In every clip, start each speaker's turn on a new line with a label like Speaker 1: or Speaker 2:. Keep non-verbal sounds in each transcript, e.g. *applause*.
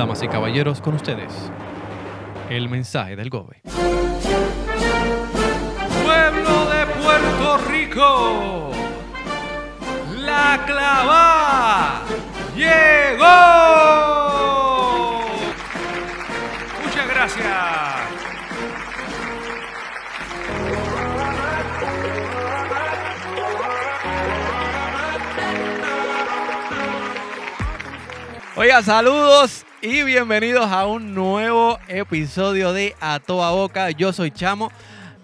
Speaker 1: Damas y caballeros, con ustedes, el mensaje del Gobe.
Speaker 2: Pueblo de Puerto Rico, la clava llegó. Muchas gracias.
Speaker 1: Oiga, saludos y bienvenidos a un nuevo episodio de A Toda Boca. Yo soy Chamo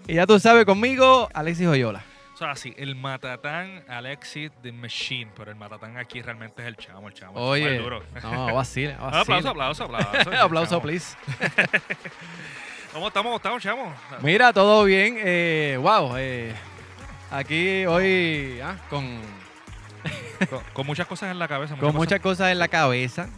Speaker 1: y ya tú sabes conmigo, Alexis Joyola.
Speaker 2: O sea, sí, el matatán Alexis the Machine, pero el matatán aquí realmente es el chamo, el chamo. el chamo
Speaker 1: Oye,
Speaker 2: es duro.
Speaker 1: no, vacile, *laughs*
Speaker 2: Ah,
Speaker 1: vacile.
Speaker 2: aplauso, aplauso, aplauso.
Speaker 1: Aplauso,
Speaker 2: chamo.
Speaker 1: please. *laughs*
Speaker 2: ¿Cómo estamos? ¿Cómo estamos, chamo?
Speaker 1: Mira, todo bien. Eh, wow, eh, aquí hoy ah, con,
Speaker 2: Con, con muchas cosas en la cabeza.
Speaker 1: con muchas cosas en la cabeza.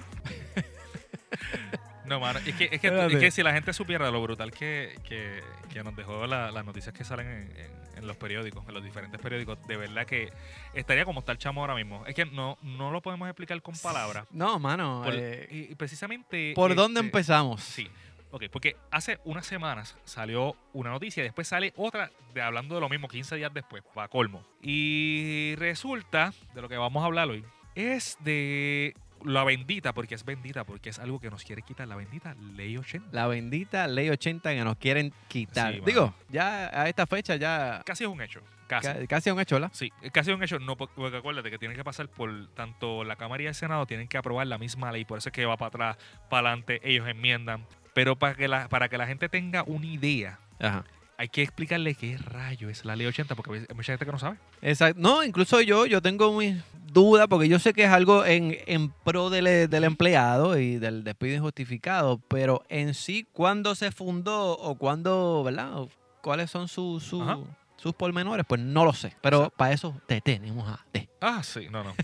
Speaker 2: No, mano, es que, es, que, es que si la gente supiera lo brutal que, que, que nos dejó la- las noticias que salen en, en- en los periódicos, en los diferentes periódicos, de verdad que estaría como está el chamo ahora mismo. Es que no, no lo podemos explicar con palabras.
Speaker 1: No, mano.
Speaker 2: Por-
Speaker 1: eh,
Speaker 2: y, precisamente...
Speaker 1: ¿Por dónde
Speaker 2: este,
Speaker 1: empezamos?
Speaker 2: Sí. Ok, porque hace unas semanas salió una noticia y después sale otra de hablando de lo mismo 15 días después, para colmo. Y resulta, de lo que vamos a hablar hoy, es de la bendita, porque es bendita, porque es algo que nos quiere quitar, la bendita ley 80.
Speaker 1: La bendita ley 80 que nos quieren quitar.
Speaker 2: Sí.
Speaker 1: Digo, ya a esta fecha ya
Speaker 2: Casi es un hecho, casi.
Speaker 1: ca- casi es un hecho, ¿verdad?
Speaker 2: Sí, casi es un hecho, no, por- porque acuérdate que tienen que pasar por tanto la Cámara y el Senado, tienen que aprobar la misma ley, por eso es que va para atrás, para adelante, ellos enmiendan. Pero para que la, para que la gente tenga una idea,
Speaker 1: Ajá.
Speaker 2: Hay que explicarle qué rayo es la ley 80, porque hay mucha gente que no sabe.
Speaker 1: Exacto. No, incluso yo, yo tengo mis dudas porque yo sé que es algo en, en pro del, del empleado y del despido injustificado, pero en sí, ¿cuándo se fundó o cuándo, verdad? O ¿Cuáles son sus, sus, sus pormenores? Pues no lo sé. Pero
Speaker 2: Exacto.
Speaker 1: para eso te tenemos a.
Speaker 2: Ah, sí, no, no.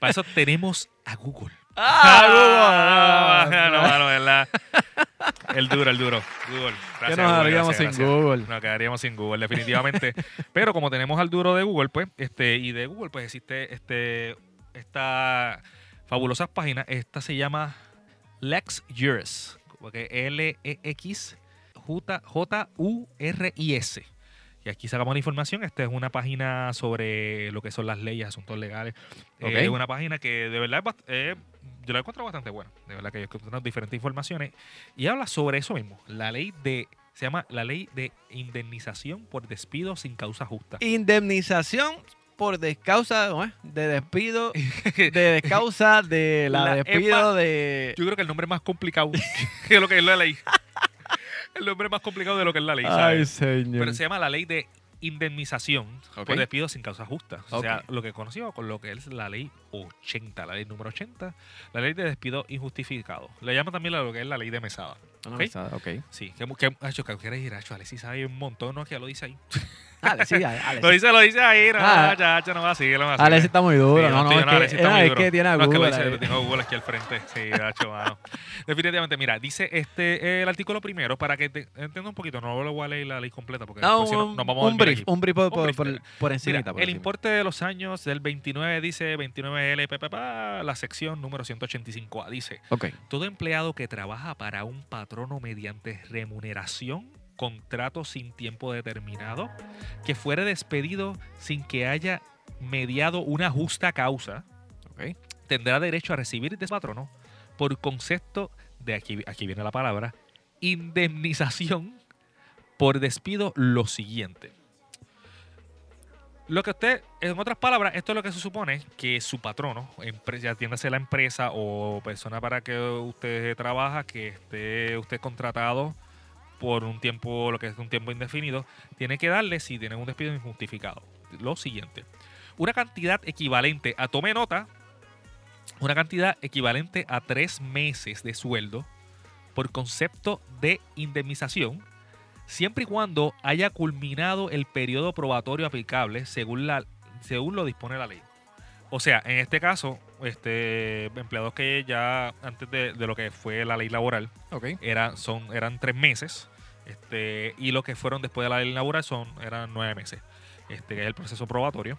Speaker 2: Para eso tenemos a Google.
Speaker 1: ¡Ah,
Speaker 2: Ah, no, mano, ¿verdad? El duro, el duro. Google. Gracias,
Speaker 1: nos
Speaker 2: Google,
Speaker 1: haríamos
Speaker 2: gracias,
Speaker 1: sin
Speaker 2: gracias.
Speaker 1: Google.
Speaker 2: Nos quedaríamos sin Google, definitivamente. *laughs* Pero como tenemos al duro de Google, pues, este, y de Google, pues existe este, esta fabulosa página. Esta se llama Lex Juris. L-E-X J-U-R-I-S. Y aquí sacamos la información. Esta es una página sobre lo que son las leyes, asuntos legales. Eh,
Speaker 1: Ok.
Speaker 2: Es una página que de verdad es eh, yo la encuentro bastante buena. De verdad que yo encuentro diferentes informaciones. Y habla sobre eso mismo. La ley de. Se llama la ley de indemnización por despido sin causa justa.
Speaker 1: Indemnización por descausa de despido, *laughs* de descausa de la,
Speaker 2: La
Speaker 1: despido
Speaker 2: EPA.
Speaker 1: de...
Speaker 2: Yo creo que el nombre es más complicado *laughs* que lo que es la ley. *laughs* el nombre más complicado de lo que es la ley. ¿sabes?
Speaker 1: señor.
Speaker 2: Pero se llama la ley de indemnización por despido sin causa justa. O sea, lo que conoció con lo que es la ley 80, la ley número 80, la ley de despido injustificado. Le llama también a lo que es la ley de mesada.
Speaker 1: Ah,
Speaker 2: ok.
Speaker 1: está, ok.
Speaker 2: Sí, que, que, hecho, que quieres ir, hecho, Alexis sabe un montón, ¿no? Que ya lo dice ahí. *laughs*
Speaker 1: Ale, sí, *laughs*
Speaker 2: Lo dice, lo dice ahí, no,
Speaker 1: Ah.
Speaker 2: chacho, no va a seguir, no va a
Speaker 1: Ale
Speaker 2: seguir.
Speaker 1: sí está muy duro.
Speaker 2: Sí,
Speaker 1: no, no, es, que, no, es que tiene a
Speaker 2: No, es que lo
Speaker 1: Google
Speaker 2: dice, tengo Google aquí al frente. Sí, gacho, mano. Definitivamente, mira, dice este el artículo primero, para que te, entienda un poquito, no lo voy a leer la ley completa porque
Speaker 1: No,
Speaker 2: si no,
Speaker 1: un,
Speaker 2: nos vamos a
Speaker 1: un
Speaker 2: dormir
Speaker 1: brief,
Speaker 2: aquí.
Speaker 1: un brief por,
Speaker 2: Un brief,
Speaker 1: por, por por
Speaker 2: el
Speaker 1: encima.
Speaker 2: importe de los años del 29 dice 29L, pa, pa, pa, la sección número 185A dice, todo empleado que trabaja para un patrono mediante remuneración, contrato sin tiempo determinado, que fuere despedido sin que haya mediado una justa causa, tendrá derecho a recibir de su patrono por concepto de aquí, aquí viene la palabra indemnización por despido lo siguiente. Lo que usted, en otras palabras, esto es lo que se supone que su patrono, empre- ya atiéndase la empresa o persona para que usted trabaja, que esté usted contratado por un tiempo, lo que es un tiempo indefinido, tiene que darle si tiene un despido injustificado. Lo siguiente, una cantidad equivalente a, tome nota, una cantidad equivalente a tres meses de sueldo por concepto de indemnización, siempre y cuando haya culminado el periodo probatorio aplicable según, la, según lo dispone la ley. O sea, en este caso, este, empleados que ya antes de, de lo que fue la ley laboral era, son, eran tres meses, este, y lo que fueron después de la ley laboral son, eran nueve meses, este, que es el proceso probatorio.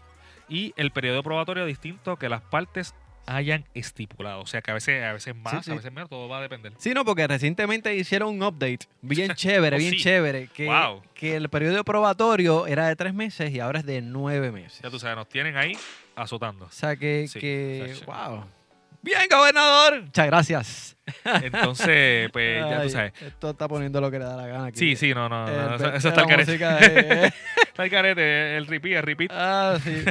Speaker 2: Y el periodo probatorio distinto que las partes hayan estipulado. O sea que a veces, a veces más,
Speaker 1: sí.
Speaker 2: a veces menos, todo va a depender.
Speaker 1: Sí, no, porque recientemente hicieron un update bien *laughs* chévere,
Speaker 2: Oh,
Speaker 1: bien
Speaker 2: sí.
Speaker 1: chévere, que,
Speaker 2: Wow.
Speaker 1: que el periodo probatorio era de tres meses y ahora es de nueve meses.
Speaker 2: Ya tú sabes, nos tienen ahí azotando.
Speaker 1: O sea que, que wow. Bien, gobernador. Muchas gracias.
Speaker 2: Entonces, pues ya tú sabes.
Speaker 1: Esto está poniendo lo que le da la gana aquí.
Speaker 2: Sí, sí, no, no, eso, está el carete.
Speaker 1: de- *laughs*
Speaker 2: Está el carete, el repeat, el repeat.
Speaker 1: ah, sí.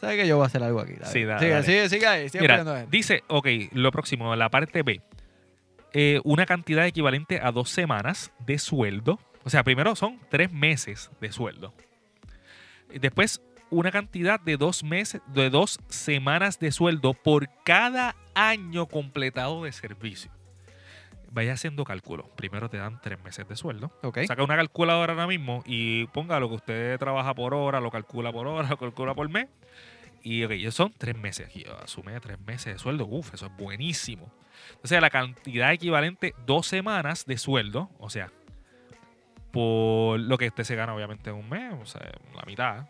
Speaker 1: ¿Sabes que yo voy a hacer algo aquí? Dale.
Speaker 2: Sí, dale,
Speaker 1: sigue,
Speaker 2: dale.
Speaker 1: sigue, sigue ahí. Sigue
Speaker 2: Mira, dice, ok, lo próximo, la parte B. Eh, una cantidad equivalente a dos semanas de sueldo. O sea, primero son tres meses de sueldo. Después, una cantidad de dos meses, de dos semanas de sueldo por cada año completado de servicio. Vaya haciendo cálculo. Primero te dan tres meses de sueldo.
Speaker 1: Ok.
Speaker 2: Saca una calculadora ahora mismo y ponga lo que usted trabaja por hora, lo calcula por hora, *laughs* lo calcula por mes. Y ok, esos son tres meses. Y asume tres meses de sueldo. Uf, eso es buenísimo. O sea, la cantidad equivalente dos semanas de sueldo, o sea, por lo que usted se gana obviamente en un mes, o sea, la mitad,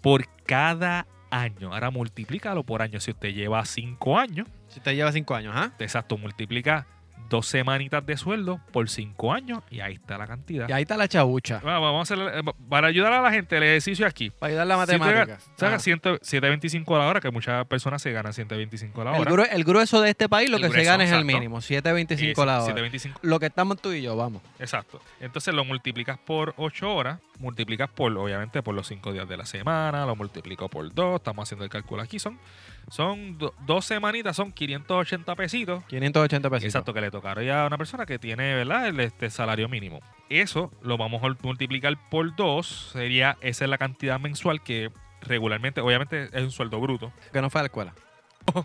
Speaker 2: por cada año. Ahora multiplícalo por año. Si usted lleva cinco años,
Speaker 1: Si te lleva cinco años, ¿ah?
Speaker 2: exacto, multiplica dos semanitas de sueldo por cinco años y ahí está la cantidad.
Speaker 1: Y ahí está la chabucha.
Speaker 2: Vamos vamos a hacer, eh, para ayudar a la gente, el ejercicio aquí.
Speaker 1: Para ayudar la
Speaker 2: Si usted
Speaker 1: matemática.
Speaker 2: Saca
Speaker 1: Ah.
Speaker 2: 100 7.25 a la hora, que muchas personas se ganan 125 a la
Speaker 1: el,
Speaker 2: hora.
Speaker 1: el grueso de este país lo
Speaker 2: El
Speaker 1: que se gana es el mínimo. 7.25 la hora.
Speaker 2: 7.25,
Speaker 1: Lo que estamos tú y yo, vamos.
Speaker 2: exacto. Entonces lo multiplicas por 8 horas, multiplicas por, obviamente, por los 5 días de la semana, lo multiplico por 2, estamos haciendo el cálculo aquí, son, son do- dos semanitas, son 580 pesitos.
Speaker 1: 580 pesos.
Speaker 2: Exacto, que le tocaría a una persona que tiene, ¿verdad? El este, salario mínimo. Eso lo vamos a multiplicar por 2, sería, esa es la cantidad mensual que regularmente, obviamente es un sueldo bruto.
Speaker 1: Que no fue a la escuela. *laughs*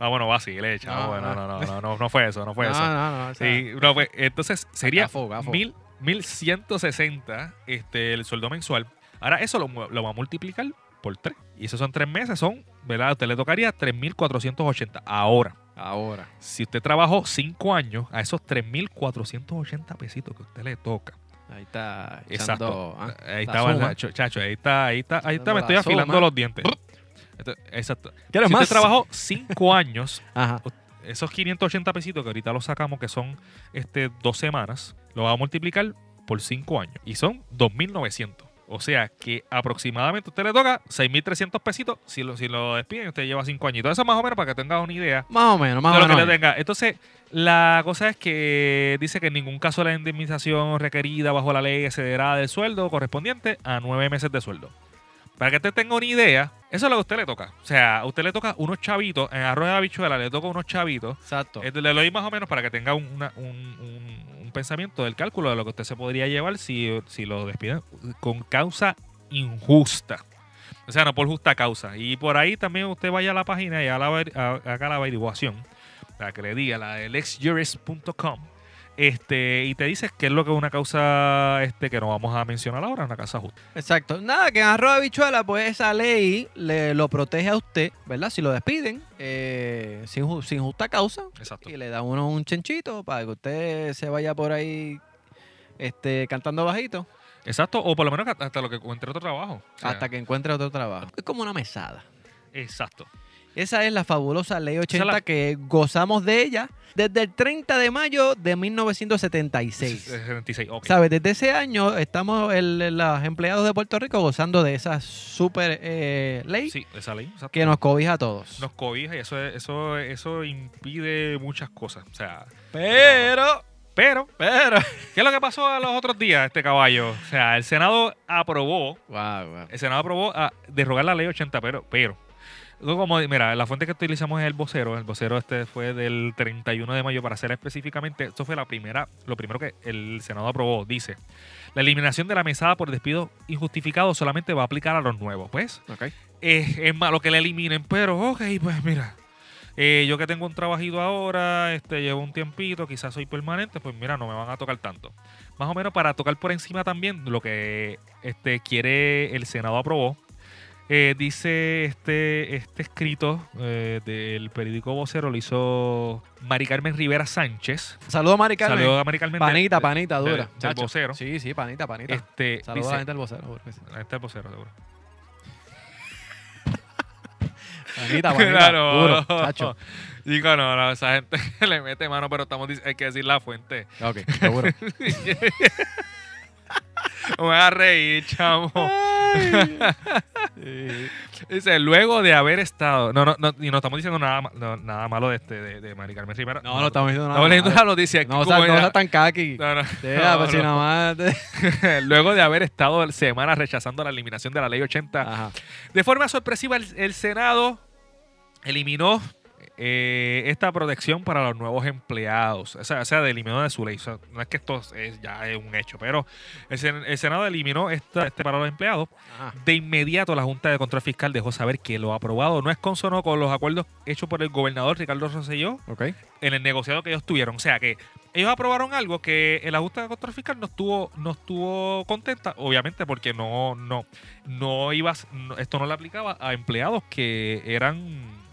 Speaker 2: Ah, bueno, va así, le echamos.
Speaker 1: No,
Speaker 2: No,
Speaker 1: no.
Speaker 2: no, no, no, no, no fue eso, no fue *laughs*
Speaker 1: no,
Speaker 2: eso.
Speaker 1: no, no. o sea,
Speaker 2: Sí, no, pues, entonces sería
Speaker 1: gafo, gafo.
Speaker 2: mil, 1160 este, el sueldo mensual. Ahora eso lo, lo va a multiplicar por 3. Y esos son 3 meses, son, ¿verdad? A usted le tocaría 3.480. Ahora,
Speaker 1: Ahora.
Speaker 2: si usted trabajó 5 años, a esos 3.480 pesitos que a usted le toca.
Speaker 1: Ahí está.
Speaker 2: Exacto.
Speaker 1: echando, ah,
Speaker 2: ahí está, chacho, ahí está, ahí está, ahí está, me estoy
Speaker 1: la
Speaker 2: afilando los dientes. Exacto.
Speaker 1: ¿Quieres
Speaker 2: Si
Speaker 1: más?
Speaker 2: usted trabajó 5 *laughs* años,
Speaker 1: Ajá.
Speaker 2: esos 580 pesitos que ahorita los sacamos, que son este, dos semanas, lo va a multiplicar por 5 años. Y son 2.900. O sea que aproximadamente a usted le toca 6.300 pesitos si lo, si lo despiden. Usted lleva 5 años. Y todo eso más o menos para que tengas una idea
Speaker 1: Más o menos, más
Speaker 2: de
Speaker 1: o
Speaker 2: lo que
Speaker 1: menos.
Speaker 2: le tenga. Entonces, la cosa es que dice que en ningún caso la indemnización requerida bajo la ley excederá del sueldo correspondiente a 9 meses de sueldo. Para que usted tenga una idea, eso es lo que a usted le toca. O sea, a usted le toca unos chavitos, en arroz de habichuela le toca unos chavitos
Speaker 1: Exacto.
Speaker 2: le doy más o menos para que tenga un, una- un- un- un pensamiento del cálculo de lo que usted se podría llevar si, si lo despiden con causa injusta. O sea, no por justa causa. Y por ahí también usted vaya a la página y haga la, haga la averiguación para que le diga la del exjurist.com este, y te dice qué es lo que es una causa este, que no vamos a mencionar ahora, una causa justa.
Speaker 1: Exacto. Nada, que en arroz de habichuela, pues esa ley le lo protege a usted, ¿verdad? Si lo despiden eh, sin, sin justa causa
Speaker 2: Exacto.
Speaker 1: y le da uno un chenchito para que usted se vaya por ahí este, cantando bajito
Speaker 2: Exacto, o por lo menos hasta lo que encuentre otro trabajo. O sea,
Speaker 1: hasta que encuentre otro trabajo. Es como una mesada.
Speaker 2: Exacto.
Speaker 1: Esa es la fabulosa ley
Speaker 2: Esa
Speaker 1: 80
Speaker 2: es la-
Speaker 1: que gozamos de ella desde el 30 de mayo de 1976.
Speaker 2: 76, ok.
Speaker 1: ¿Sabes? Desde ese año estamos el- los empleados de Puerto Rico gozando de esa super eh, ley
Speaker 2: Sí, esa ley. exacto.
Speaker 1: que nos cobija a todos.
Speaker 2: nos cobija y eso, es- eso, eso impide muchas cosas. O sea,
Speaker 1: Pero,
Speaker 2: pero,
Speaker 1: pero.
Speaker 2: ¿qué es lo que pasó los otros días, este caballo? O sea, el Senado aprobó,
Speaker 1: Wow, wow.
Speaker 2: el Senado aprobó a derrogar la ley 80, pero, pero, como, mira, la fuente que utilizamos es el vocero, el vocero este fue del 31 de mayo, para ser específicamente, esto fue la primera, lo primero que el Senado aprobó, dice, la eliminación de la mesada por despido injustificado solamente va a aplicar a los nuevos, pues,
Speaker 1: Ok.
Speaker 2: es, es malo que la eliminen, pero ok, pues mira. eh, yo que tengo un trabajito ahora, este, llevo un tiempito, quizás soy permanente, pues mira, no me van a tocar tanto. Más o menos para tocar por encima también lo que este, quiere el Senado aprobó. Eh, dice este, este escrito eh, del periódico vocero, lo hizo Mari Carmen Rivera Sánchez.
Speaker 1: Saludos, Mari Carmen.
Speaker 2: Saludos a Mari Carmen. de-
Speaker 1: Panita,
Speaker 2: de-
Speaker 1: panita,
Speaker 2: de-
Speaker 1: dura.
Speaker 2: del
Speaker 1: chacho.
Speaker 2: vocero.
Speaker 1: Sí, sí, panita, panita.
Speaker 2: Este,
Speaker 1: Saludos a la gente del vocero. seguro que sí.
Speaker 2: Ahí está el vocero, seguro. *laughs*
Speaker 1: Panita, *laughs* panita,
Speaker 2: Claro.
Speaker 1: duro, chacho. *laughs*
Speaker 2: Digo, no, no, esa gente le mete mano, pero estamos hay que decir la fuente.
Speaker 1: Ok, seguro.
Speaker 2: Me voy a reír, chamo. *laughs* Dice, luego de haber estado. No, no, no, y no estamos diciendo nada, no, nada malo de este, de, de Mari Carmen Rivera.
Speaker 1: No, no estamos diciendo nada.
Speaker 2: Estamos leyendo la noticia.
Speaker 1: No, o sea, no tan kaki.
Speaker 2: No, no,
Speaker 1: Deja, pues si nada más. *laughs*
Speaker 2: Luego de haber estado semanas rechazando la eliminación de la ley 80,
Speaker 1: Ajá.
Speaker 2: de forma sorpresiva el, el Senado eliminó eh, esta protección para los nuevos empleados. O sea, o sea, eliminó de su ley. O sea, no es que esto es, ya es un hecho, pero el, el Senado eliminó esta, este para los empleados.
Speaker 1: Ajá.
Speaker 2: De inmediato la Junta de Control Fiscal dejó saber que lo aprobado no es consono con los acuerdos hechos por el gobernador Ricardo Rosselló
Speaker 1: Ok.
Speaker 2: en el negociado que ellos tuvieron. O sea que ellos aprobaron algo que la Junta de Control Fiscal no estuvo, no estuvo contenta, obviamente, porque no, no, no ibas, no- esto no le aplicaba a empleados que eran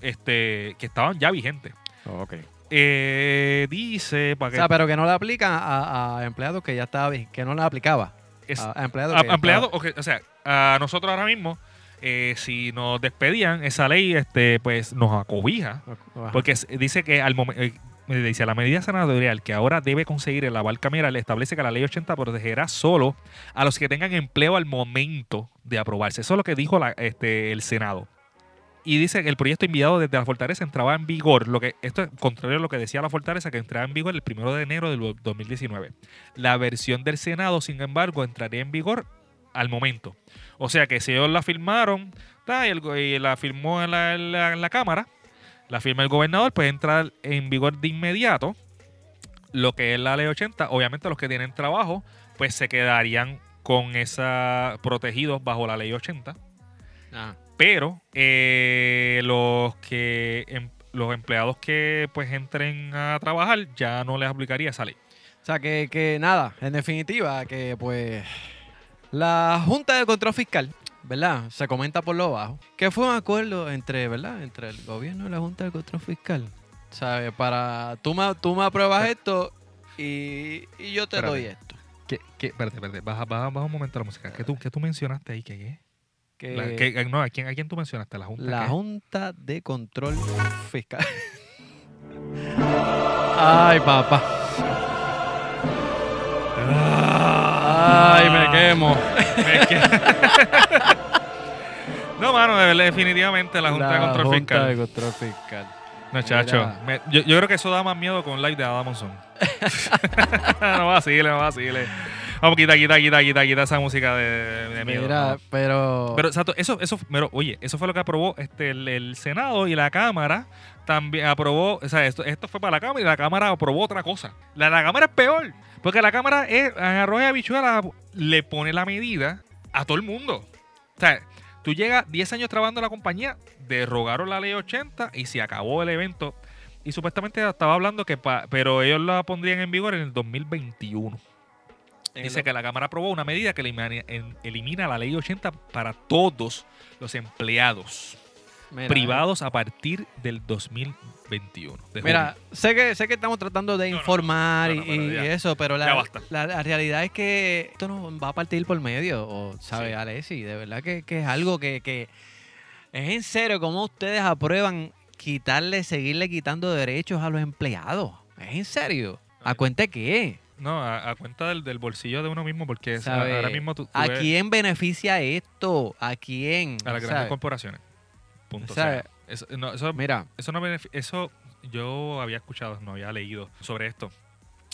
Speaker 2: este, que estaban ya vigentes.
Speaker 1: Ok.
Speaker 2: Eh, dice para
Speaker 1: O
Speaker 2: que
Speaker 1: sea, pero que no le aplican a, a empleados que ya estaba que no le aplicaba.
Speaker 2: es-
Speaker 1: A, a empleados
Speaker 2: a-
Speaker 1: que
Speaker 2: empleados,
Speaker 1: estaba-
Speaker 2: o sea, a nosotros ahora mismo, eh, si nos despedían, esa ley este, pues nos acobija.
Speaker 1: Ajá.
Speaker 2: Porque dice que al momento. dice, la medida senatorial que ahora debe conseguir el aval cameral establece que la ley 80 protegerá solo a los que tengan empleo al momento de aprobarse. Eso es lo que dijo la- este, el Senado. Y dice que el proyecto enviado desde la Fortaleza entraba en vigor, lo que esto es contrario a lo que decía la Fortaleza, que entraba en vigor el primero de enero del 2019. La versión del Senado, sin embargo, entraría en vigor al momento. O sea que si ellos la firmaron, y, la firmó en la, Cámara, la firma el gobernador, pues entra en vigor de inmediato lo que es la ley 80. Obviamente los que tienen trabajo, pues se quedarían con esa protegidos bajo la ley 80.
Speaker 1: Ajá.
Speaker 2: Pero eh, los que em- los empleados que pues entren a trabajar ya no les aplicaría esa ley.
Speaker 1: O sea, que, que nada, en definitiva, que pues la Junta de Control Fiscal, ¿verdad? Se comenta por lo bajo, que fue un acuerdo entre, ¿verdad? Entre el gobierno y la Junta de Control Fiscal. ¿Sabes? Para, tú me, tú me apruebas esto y, y yo te
Speaker 2: Espérate.
Speaker 1: doy esto.
Speaker 2: ¿Qué, qué, espérate, espérate, baja, baja, baja un momento la música. ¿Qué tú, qué tú mencionaste ahí? ¿Qué, qué?
Speaker 1: Que
Speaker 2: La- qué- no, ¿a quién, ¿a quién tú mencionaste? ¿La Junta?
Speaker 1: la
Speaker 2: qué?
Speaker 1: Junta de Control Fiscal. *laughs* Ay, papá. Ay, me quemo.
Speaker 2: Es que- no, mano, de verdad, definitivamente la Junta de Control
Speaker 1: Junta
Speaker 2: Fiscal.
Speaker 1: de Control Fiscal.
Speaker 2: No, chacho. Me- yo, yo creo que eso da más miedo con live de Adam Monzón. *laughs* no vacile, no vacile. Vamos, quita, quita, quita, quita, quita esa música de, de miedo.
Speaker 1: Mira,
Speaker 2: no.
Speaker 1: pero.
Speaker 2: Pero, exacto, eso, eso, pero, oye, eso fue lo que aprobó este, el, el Senado y la Cámara también aprobó, o sea, esto, esto fue para la Cámara y la Cámara aprobó otra cosa. La, la Cámara es peor, porque la Cámara es, en arroz y habichuela le pone la medida a todo el mundo. O sea, tú llegas 10 años trabajando en la compañía, derrogaron la ley 80 y se acabó el evento. Y supuestamente estaba hablando que, pa- pero ellos la pondrían en vigor en el 2021. Dice que la Cámara aprobó una medida que elimina, la ley 80 para todos los empleados
Speaker 1: Mira,
Speaker 2: privados a partir del 2021. de
Speaker 1: Mira,
Speaker 2: junio.
Speaker 1: sé que, sé que estamos tratando de
Speaker 2: No,
Speaker 1: informar
Speaker 2: no, no,
Speaker 1: y,
Speaker 2: ya-
Speaker 1: eso, pero la, la, la realidad es que esto no va a partir por medio, o, ¿sabe,
Speaker 2: Sí.
Speaker 1: Alessi? De verdad que, que es algo que, que es en serio, cómo ustedes aprueban quitarle, seguirle quitando derechos a los empleados. Es en serio. ¿A cuenta qué?
Speaker 2: No, a, a cuenta del, del bolsillo de uno mismo, porque ahora mismo tú, tú
Speaker 1: ¿A
Speaker 2: ves
Speaker 1: quién beneficia esto? ¿A quién?
Speaker 2: a las grandes corporaciones. Punto. O sea, eso, no, eso,
Speaker 1: Mira,
Speaker 2: eso no eso yo había escuchado, no había leído sobre esto.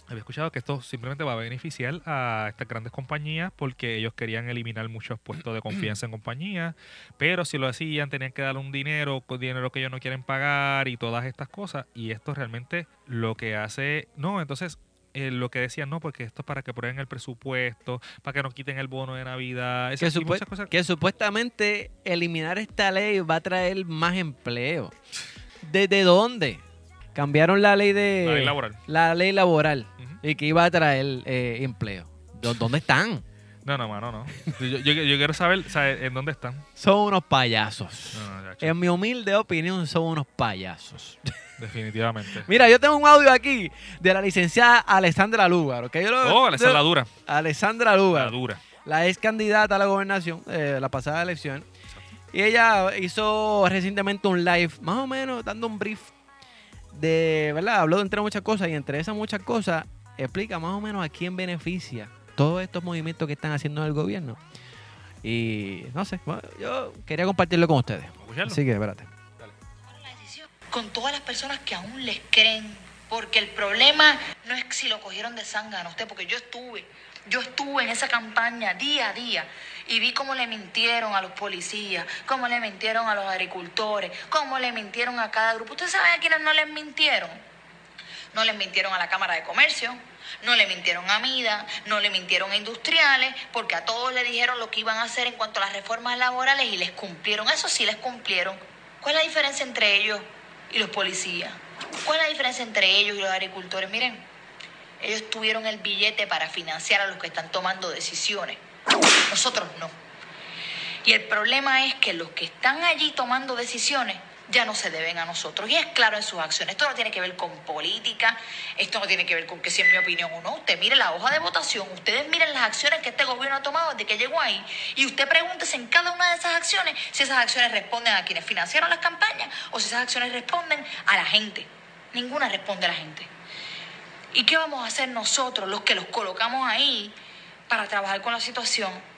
Speaker 2: Había escuchado que esto simplemente va a beneficiar a estas grandes compañías porque ellos querían eliminar muchos puestos de confianza en compañías, pero si lo hacían tenían que darle un dinero, dinero que ellos no quieren pagar y todas estas cosas. Y esto realmente lo que hace, no, entonces eh, lo que decían, no, porque esto es para que prueben el presupuesto, para que nos quiten el bono de Navidad,
Speaker 1: que,
Speaker 2: esas
Speaker 1: supu-
Speaker 2: muchas cosas.
Speaker 1: que supuestamente eliminar esta ley va a traer más empleo. ¿Desde dónde? Cambiaron la ley de
Speaker 2: La ley laboral.
Speaker 1: la ley laboral y que iba a traer eh, empleo. ¿Dó- ¿Dónde están?
Speaker 2: No, no, mano, no. Yo, yo- yo quiero saber, en dónde están.
Speaker 1: Son unos payasos.
Speaker 2: No, no,
Speaker 1: En mi humilde opinión, son unos payasos. *laughs*
Speaker 2: definitivamente.
Speaker 1: Mira, yo tengo un audio aquí de la licenciada Alessandra Lugar. ¿ok? Yo lo-
Speaker 2: Oh,
Speaker 1: yo-
Speaker 2: dura.
Speaker 1: Alessandra
Speaker 2: La
Speaker 1: Lugar.
Speaker 2: dura.
Speaker 1: la ex candidata a la gobernación, eh, la pasada elección. Y ella hizo recientemente un live, más o menos dando un brief de, ¿verdad? Habló entre muchas cosas y entre esas muchas cosas explica más o menos a quién beneficia todos estos movimientos que están haciendo en el gobierno. Y no sé, bueno, yo quería compartirlo con ustedes. Así que espérate.
Speaker 3: Con todas las personas que aún les creen. Porque el problema no es si lo cogieron de zángano usted, porque yo estuve, yo estuve en esa campaña día a día y vi cómo le mintieron a los policías, cómo le mintieron a los agricultores, cómo le mintieron a cada grupo. ¿Ustedes saben a quiénes no les mintieron? No les mintieron a la Cámara de Comercio, no le mintieron a MIDA, no le mintieron a industriales, porque a todos le dijeron lo que iban a hacer en cuanto a las reformas laborales y les cumplieron. Eso sí les cumplieron. ¿Cuál es la diferencia entre ellos y los policías? ¿Cuál es la diferencia entre ellos y los agricultores? Miren, ellos tuvieron el billete para financiar a los que están tomando decisiones. Nosotros no. Y el problema es que los que están allí tomando decisiones ya no se deben a nosotros. Y es claro en sus acciones. Esto no tiene que ver con política, esto no tiene que ver con que si es mi opinión o no. Usted mire la hoja de votación, ustedes miren las acciones que este gobierno ha tomado desde que llegó ahí. Y usted pregúntese en cada una de esas acciones si esas acciones responden a quienes financiaron las campañas o si esas acciones responden a la gente. Ninguna responde a la gente. ¿Y qué vamos a hacer nosotros, los que los colocamos ahí, para trabajar con la situación?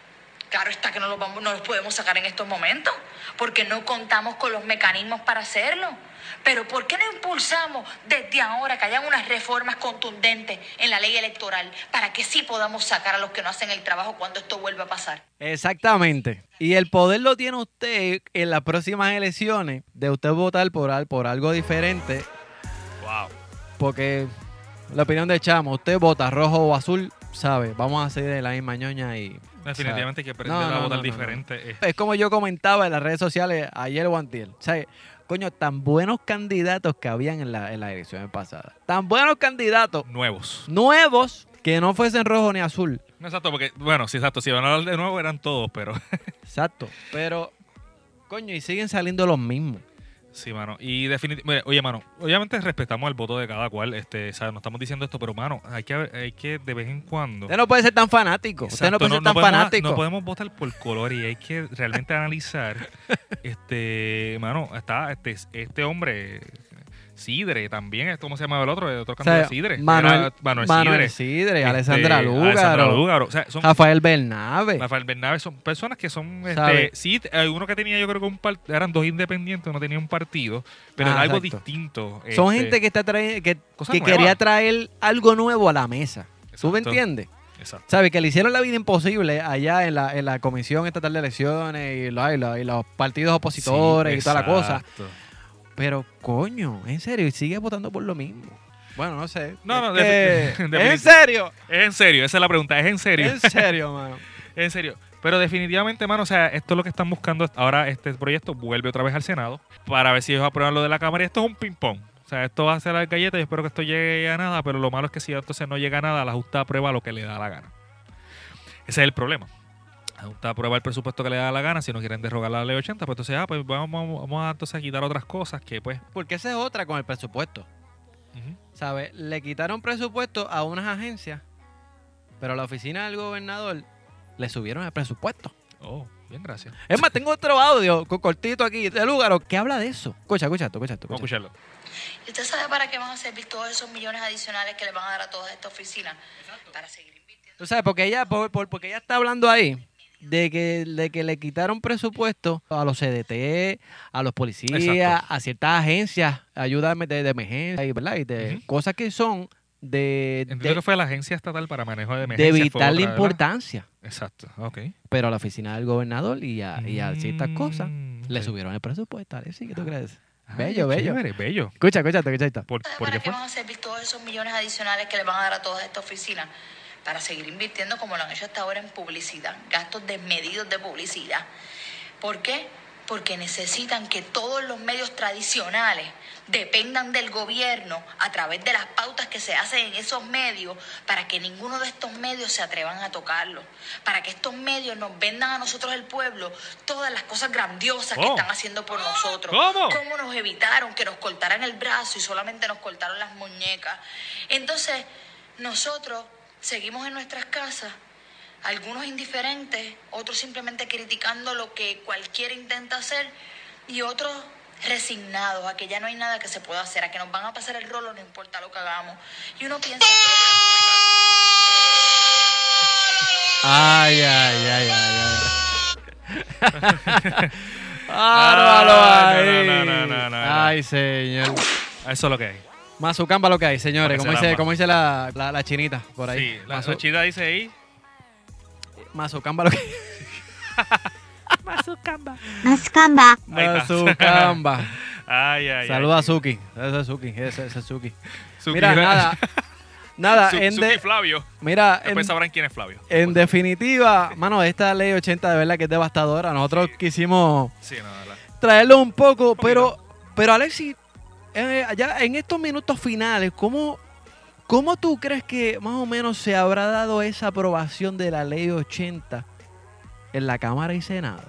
Speaker 3: Claro está que no los, vamos, no los podemos sacar en estos momentos, porque no contamos con los mecanismos para hacerlo. Pero ¿por qué no impulsamos desde ahora que hayan unas reformas contundentes en la ley electoral para que sí podamos sacar a los que no hacen el trabajo cuando esto vuelva a pasar?
Speaker 1: Exactamente. Y el poder lo tiene usted en las próximas elecciones de usted votar por, al- por algo diferente,
Speaker 2: Wow.
Speaker 1: porque la opinión de Chamo, usted vota rojo o azul, sabe, vamos a seguir en la misma ñoña y...
Speaker 2: Definitivamente hay que aprender
Speaker 1: No,
Speaker 2: a votar
Speaker 1: no,
Speaker 2: diferente. Eh,
Speaker 1: Es como yo comentaba en las redes sociales ayer o antier. O sea, coño, tan buenos candidatos que habían en la, en las elecciones pasadas. Tan buenos candidatos
Speaker 2: nuevos.
Speaker 1: nuevos que no fuesen rojo ni azul.
Speaker 2: No, Exacto, porque, bueno, sí, exacto. Si van a hablar de nuevo eran todos, pero *laughs*
Speaker 1: Exacto. Pero, coño, y siguen saliendo los mismos.
Speaker 2: Sí, mano. Y definitivamente, oye, mano, obviamente respetamos el voto de cada cual. Este, ¿sabes? No estamos diciendo esto, pero, mano, hay que, hay que de vez en cuando.
Speaker 1: Usted no puede ser tan fanático. Usted no
Speaker 2: Exacto,
Speaker 1: puede ser tan
Speaker 2: podemos,
Speaker 1: fanático.
Speaker 2: no podemos votar por color y hay que realmente analizar. *laughs* este, mano, está este, este hombre, Sidre, también, ¿cómo se llama el otro? El otro
Speaker 1: O sea,
Speaker 2: Sidre.
Speaker 1: Manuel,
Speaker 2: Era Manuel,
Speaker 1: Manuel
Speaker 2: Sidre.
Speaker 1: Sidre,
Speaker 2: Este,
Speaker 1: Alessandra Lúgaro,
Speaker 2: Alessandra Lúgaro. O sea, son
Speaker 1: Rafael Bernabe.
Speaker 2: Rafael Bernabe son personas que son, este, sí, uno que tenía, yo creo que un par- eran dos independientes, no tenía un partido, pero
Speaker 1: Ah,
Speaker 2: es algo
Speaker 1: exacto.
Speaker 2: distinto.
Speaker 1: Son
Speaker 2: este,
Speaker 1: gente que está trae- que, que quería traer algo nuevo a la mesa. ¿Tú me
Speaker 2: Exacto.
Speaker 1: entiendes?
Speaker 2: Exacto.
Speaker 1: ¿Sabes? Que le hicieron la vida imposible allá en la, en la Comisión Estatal de Elecciones y, la- y la- y los partidos opositores
Speaker 2: Sí,
Speaker 1: y toda la cosa. Pero, coño, en serio, y sigue votando por lo mismo. Bueno, no sé.
Speaker 2: No, no,
Speaker 1: Es que-
Speaker 2: defi-
Speaker 1: ¿Es
Speaker 2: definitivamente.
Speaker 1: en serio?
Speaker 2: Es en serio, esa es la pregunta, es en serio.
Speaker 1: En serio, mano. *laughs*
Speaker 2: En serio. Pero definitivamente, mano, o sea, esto es lo que están buscando. Ahora este proyecto vuelve otra vez al Senado para ver si ellos aprueban lo de la Cámara. Y esto es un ping-pong. O sea, esto va a ser la galleta. Yo espero que esto llegue a nada. Pero lo malo es que si entonces no llega a nada, la Junta aprueba lo que le da la gana. Ese es el problema. Junta aprueba el presupuesto que le da la gana. Si no quieren derrogar la ley 80, pues entonces, ah, pues vamos, vamos, a, entonces a quitar otras cosas que, pues.
Speaker 1: Porque esa es otra con el presupuesto.
Speaker 2: ujú.
Speaker 1: ¿Sabes? Le quitaron presupuesto a unas agencias, pero a la oficina del gobernador le subieron el presupuesto.
Speaker 2: Oh, bien, gracias.
Speaker 1: Es más, tengo otro audio co- cortito aquí de Lúgaro que habla de eso. Escucha, escucha esto, escucha esto.
Speaker 2: Vamos a
Speaker 1: escucha.
Speaker 2: escucharlo.
Speaker 3: ¿Y usted sabe para qué van a servir todos esos millones adicionales que le van a dar a todas estas oficinas? Para seguir invirtiendo.
Speaker 1: Tú sabes, porque ella, por- por- porque ella está hablando ahí de que, de que le quitaron presupuesto a los CDT, a los policías,
Speaker 2: Exacto.
Speaker 1: a ciertas agencias, ayuda de, de emergencia y, ¿verdad? y de cosas que son de,
Speaker 2: Entiendo
Speaker 1: de,
Speaker 2: que fue la Agencia Estatal para Manejo de
Speaker 1: de
Speaker 2: Emergencias. fue
Speaker 1: vital
Speaker 2: otra, ¿verdad?
Speaker 1: importancia.
Speaker 2: Exacto, ok.
Speaker 1: Pero a la oficina del gobernador y a, y a ciertas cosas
Speaker 2: Mm,
Speaker 1: le subieron el presupuesto. ¿Sí? ¿Qué tú crees?
Speaker 2: Ay,
Speaker 1: bello, bello.
Speaker 2: chévere, bello.
Speaker 1: Escucha, escucha, escucha.
Speaker 2: ¿Por,
Speaker 3: ¿Sabe
Speaker 2: por
Speaker 3: para
Speaker 2: qué
Speaker 3: qué
Speaker 2: fue?
Speaker 3: van a servir todos esos millones adicionales que le van a dar a todas estas oficinas? Para seguir invirtiendo como lo han hecho hasta ahora en publicidad, gastos desmedidos de publicidad. ¿Por qué? Porque necesitan que todos los medios tradicionales dependan del gobierno a través de las pautas que se hacen en esos medios para que ninguno de estos medios se atrevan a tocarlo. Para que estos medios nos vendan a nosotros el pueblo todas las cosas grandiosas que
Speaker 2: ¿Cómo?
Speaker 3: están haciendo por nosotros.
Speaker 2: ¿Cómo?
Speaker 3: ¿Cómo nos evitaron que nos cortaran el brazo y solamente nos cortaron las muñecas? Entonces, nosotros seguimos en nuestras casas algunos indiferentes, otros simplemente criticando lo que cualquiera intenta hacer y otros resignados a que ya no hay nada que se pueda hacer, a que nos van a pasar el rolo no importa lo que hagamos. Y uno piensa...
Speaker 1: Ay, ay, ay, ay, ay. Bárbaro
Speaker 2: Ay,
Speaker 1: ahí.
Speaker 2: no, no, no, no, no, no.
Speaker 1: Ay, señor.
Speaker 2: Eso es lo que hay.
Speaker 1: Mazucamba lo que hay, señores. Como dice, como dice la, la, la chinita por ahí.
Speaker 2: Sí, la,
Speaker 1: Mazu-
Speaker 2: la chida dice ahí.
Speaker 1: Mazucamba lo que *laughs*
Speaker 2: Mazucamba.
Speaker 4: Mascamba.
Speaker 2: Ahí está.
Speaker 1: Mazucamba. *laughs*
Speaker 2: Ay, ay,
Speaker 1: Saluda a
Speaker 2: ay.
Speaker 1: Suki. Ese es Suki. Ese, es Suki.
Speaker 2: Suki-
Speaker 1: Mira, nada. *laughs* Nada,
Speaker 2: Su-
Speaker 1: en
Speaker 2: Suki
Speaker 1: de-
Speaker 2: Flavio.
Speaker 1: mira, en,
Speaker 2: Después sabrán quién es Flavio.
Speaker 1: en definitiva, mano, esta ley 80 de verdad que es devastadora. Nosotros quisimos
Speaker 2: Sí, no, la-
Speaker 1: traerlo un poco, pero, pero Alexi, eh, ya en estos minutos finales, ¿cómo, ¿cómo tú crees que más o menos se habrá dado esa aprobación de la ley 80 en la Cámara y Senado?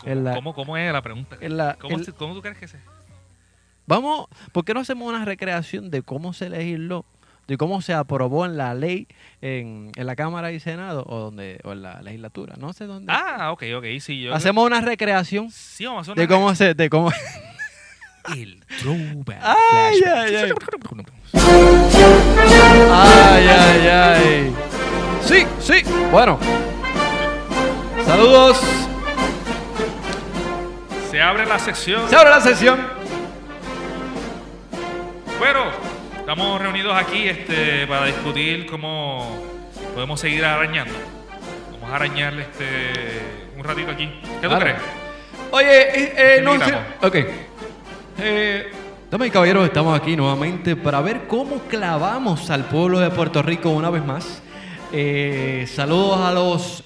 Speaker 2: ¿Cómo,
Speaker 1: En la-
Speaker 2: cómo- cómo es la pregunta?
Speaker 1: En la-
Speaker 2: ¿Cómo, cómo tú crees que se...?
Speaker 1: Vamos, ¿por qué no hacemos una recreación de cómo se legisló, de cómo se aprobó en la ley en, en la Cámara y Senado o donde o en la legislatura? No sé dónde.
Speaker 2: Ah, ok, ok, sí. Yo
Speaker 1: Hacemos una recreación
Speaker 2: Sí, vamos a hacer
Speaker 1: de cómo se, de cómo.
Speaker 2: El throwback.
Speaker 1: Ay, ay, ay. Ay, ay, ay. Sí, sí. Bueno. Saludos.
Speaker 2: Se abre la sección.
Speaker 1: Se abre la sesión.
Speaker 2: Bueno, estamos reunidos aquí este, para discutir cómo podemos seguir arañando. Vamos a arañarle este, un ratito aquí. ¿Qué tú crees?
Speaker 1: Oye, eh, eh,
Speaker 2: ¿Qué
Speaker 1: no? Ok. Eh, damas y caballeros, estamos aquí nuevamente para ver cómo clavamos al pueblo de Puerto Rico una vez más. Eh, saludos a los,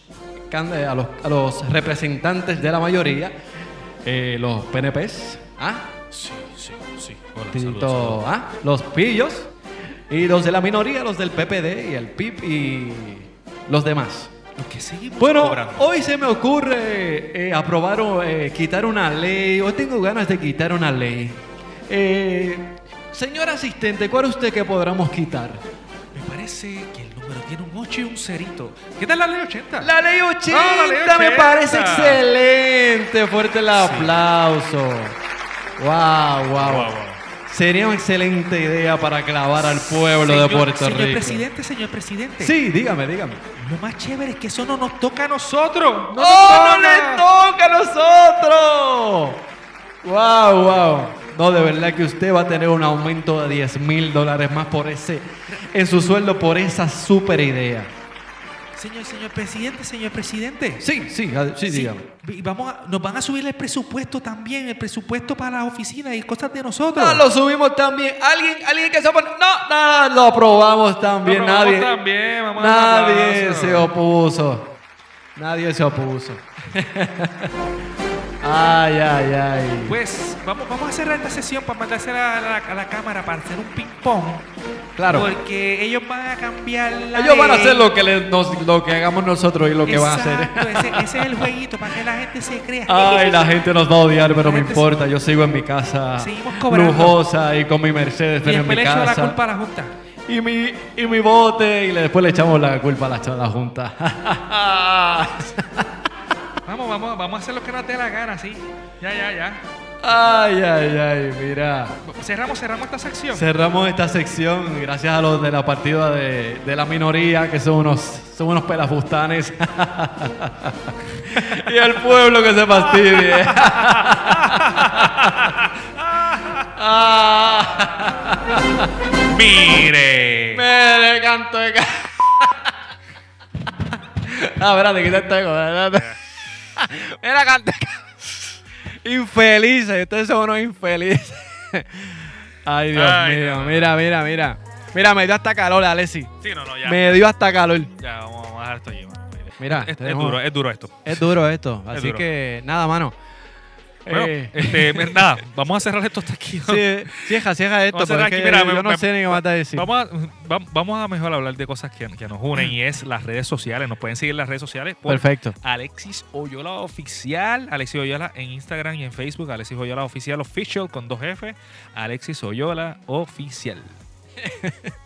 Speaker 1: a los, a los representantes de la mayoría, eh, los PNPs, ¿ah?
Speaker 2: Sí, sí, sí. Hola,
Speaker 1: Tito,
Speaker 2: saludos,
Speaker 1: ¿ah? los pillos, y los de la minoría, los del PPD y el PIP y los demás.
Speaker 2: Saludos. Los que seguimos
Speaker 1: Bueno,
Speaker 2: cobrando.
Speaker 1: hoy se me ocurre eh, aprobar o eh, quitar una ley. Hoy tengo ganas de quitar una ley. Eh, señor asistente, ¿cuál usted que podamos quitar?
Speaker 2: Me parece que el número tiene un 8 y un cerito. ¿Qué tal la ley 80?
Speaker 1: La ley 80,
Speaker 2: Ah, la ley
Speaker 1: me
Speaker 2: 80.
Speaker 1: parece excelente. Fuerte el aplauso. Wow, wow,
Speaker 2: Guau, guau.
Speaker 1: Sería una excelente idea para clavar al pueblo de
Speaker 2: Señor-
Speaker 1: Puerto
Speaker 2: señor
Speaker 1: Rico.
Speaker 2: presidente, señor presidente.
Speaker 1: Sí, dígame, dígame.
Speaker 2: Lo más chévere es que eso no nos toca a nosotros.
Speaker 1: ¡Oh,
Speaker 2: nos
Speaker 1: no le toca a nosotros! ¡Wow, wow! No, de verdad que usted va a tener un aumento de 10 mil dólares más por ese, en su sueldo por esa super idea.
Speaker 2: Señor, señor presidente, señor presidente.
Speaker 1: Sí, sí, sí, dígame.
Speaker 2: Y vamos a- nos van a subir el presupuesto también, el presupuesto para las oficinas y cosas de nosotros.
Speaker 1: No, lo subimos también. ¿Alguien, alguien que se opone? No, no, lo aprobamos también.
Speaker 2: Lo aprobamos
Speaker 1: nadie,
Speaker 2: también, vamos a dar un
Speaker 1: nadie
Speaker 2: aplauso.
Speaker 1: se opuso. Nadie se opuso. *laughs* ay, ay, ay.
Speaker 2: Pues vamos, vamos a cerrar esta sesión para mandársela a la, a la cámara para hacer un ping-pong.
Speaker 1: claro.
Speaker 2: Porque ellos van a cambiar la
Speaker 1: Ellos van a hacer
Speaker 2: ley.
Speaker 1: lo que, le- nos- lo que hagamos nosotros y lo que van a hacer.
Speaker 2: Ese, ese es el jueguito para que la gente se crea.
Speaker 1: Ay, la *laughs* gente nos va a odiar, pero
Speaker 2: La
Speaker 1: no me
Speaker 2: gente
Speaker 1: importa. Yo sigo en mi casa
Speaker 2: Seguimos cobrando.
Speaker 1: lujosa y con mi Mercedes
Speaker 2: y
Speaker 1: pero en mi
Speaker 2: después le echo la
Speaker 1: casa.
Speaker 2: culpa a la Junta.
Speaker 1: Y mi, y mi bote y le- después le echamos la culpa a la, a la Junta. *laughs*
Speaker 2: Vamos, vamos, a hacer lo que nos dé la gana, sí. Ya, ya, ya.
Speaker 1: ay, ay, ay, mira.
Speaker 2: Cerramos, cerramos esta sección.
Speaker 1: Cerramos esta sección gracias a los de la partida de, de la minoría, que son unos, son unos pelafustanes. *laughs* y el pueblo que se fastidie. *laughs*
Speaker 2: Mire.
Speaker 1: Me le canto de *laughs* Ah, espérate, quita este eco, espérate. *laughs* Mira, canta. Infelices, ustedes son unos infelices. Ay, Dios
Speaker 2: Ay,
Speaker 1: mío,
Speaker 2: no, no,
Speaker 1: mira, mira, mira. Mira, me dio hasta calor, Alessi.
Speaker 2: Sí, no, no, ya.
Speaker 1: Me dio hasta calor.
Speaker 2: Ya, vamos, vamos a dejar esto allí. mano.
Speaker 1: Mira,
Speaker 2: es, duro, es duro esto.
Speaker 1: Es duro esto, así
Speaker 2: duro.
Speaker 1: que nada, mano.
Speaker 2: Bueno,
Speaker 1: Eh,
Speaker 2: este, nada, vamos a cerrar esto hasta aquí. ¿no?
Speaker 1: sí, cieja, cieja esto,
Speaker 2: Vamos a
Speaker 1: pero
Speaker 2: cerrar
Speaker 1: es
Speaker 2: aquí.
Speaker 1: que
Speaker 2: Mira,
Speaker 1: yo
Speaker 2: me-
Speaker 1: no
Speaker 2: me-
Speaker 1: sé ni qué más te decir.
Speaker 2: Vamos a, va- vamos a mejor hablar de cosas que, que nos unen y es las redes sociales. Nos pueden seguir en las redes sociales por
Speaker 1: Perfecto.
Speaker 2: Alexis Oyola Oficial. Alexis Oyola en Instagram y en Facebook. Alexis Oyola Oficial Official con dos F. Alexis Oyola Oficial. *laughs*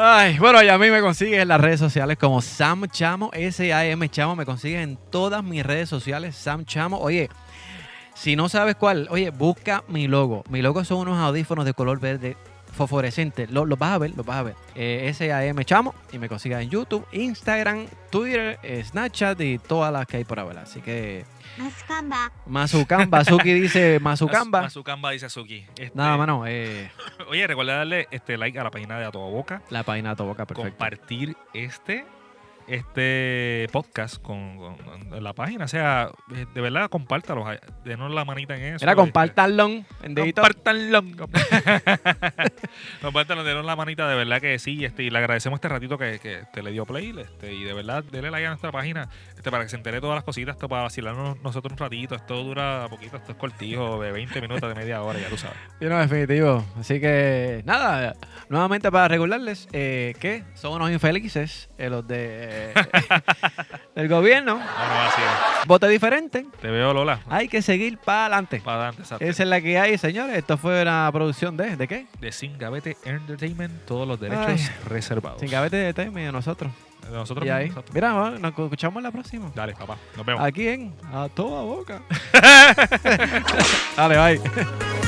Speaker 1: Ay, bueno, y a mí me consigues en las redes sociales como Sam Chamo, S-A-M Chamo. Me consigues en todas mis redes sociales, Sam Chamo. Oye, si no sabes cuál, oye, busca mi logo. Mi logo son unos audífonos de color verde fosforescente. Los vas a ver, los vas a ver. Eh, S-A-M Chamo. Y me consigues en YouTube, Instagram, Twitter, eh, Snapchat y todas las que hay por ahora. Así que.
Speaker 4: Masukamba.
Speaker 1: Mazukamba, Suki dice Mazukamba.
Speaker 2: Mazukamba dice Suki. Este,
Speaker 1: Nada, mano. Eh, *laughs*
Speaker 2: Oye, recuerda darle este like a la página de A Toda Boca.
Speaker 1: la página de tu boca, perfecto.
Speaker 2: Compartir este este podcast con, con- con la página. O sea, eh, de verdad, compártalo. Denos la manita en eso.
Speaker 1: Mira,
Speaker 2: este,
Speaker 1: compártanlo.
Speaker 2: Compártanlo. *laughs* Compártanlo, denos la manita, de verdad que sí. Este, y le agradecemos este ratito que, que te le dio play. Este, y de verdad, denle like a nuestra página este, para que se entere todas las cositas, esto, para vacilarnos nosotros un ratito. Esto dura poquito, esto es cortijo, de 20 minutos, de media hora, ya tú sabes.
Speaker 1: Sí, no, definitivo. Así que, nada, nuevamente para recordarles eh, que son unos infelices eh, los de *laughs* del gobierno.
Speaker 2: No, no, así es.
Speaker 1: Vote diferente.
Speaker 2: Te veo, Lola.
Speaker 1: Hay que seguir para adelante.
Speaker 2: Para adelante, exacto.
Speaker 1: Esa es la que hay, señores. Esto fue una producción de, ¿de qué?
Speaker 2: De Sin Gavete Entertainment, todos los derechos
Speaker 1: Ay.
Speaker 2: reservados.
Speaker 1: Sin gavete de nosotros.
Speaker 2: Nosotros
Speaker 1: y ahí. Mira, nos escuchamos la próxima.
Speaker 2: Dale, papá. Nos vemos.
Speaker 1: Aquí en A Toda Boca. *laughs* Dale, bye. *laughs*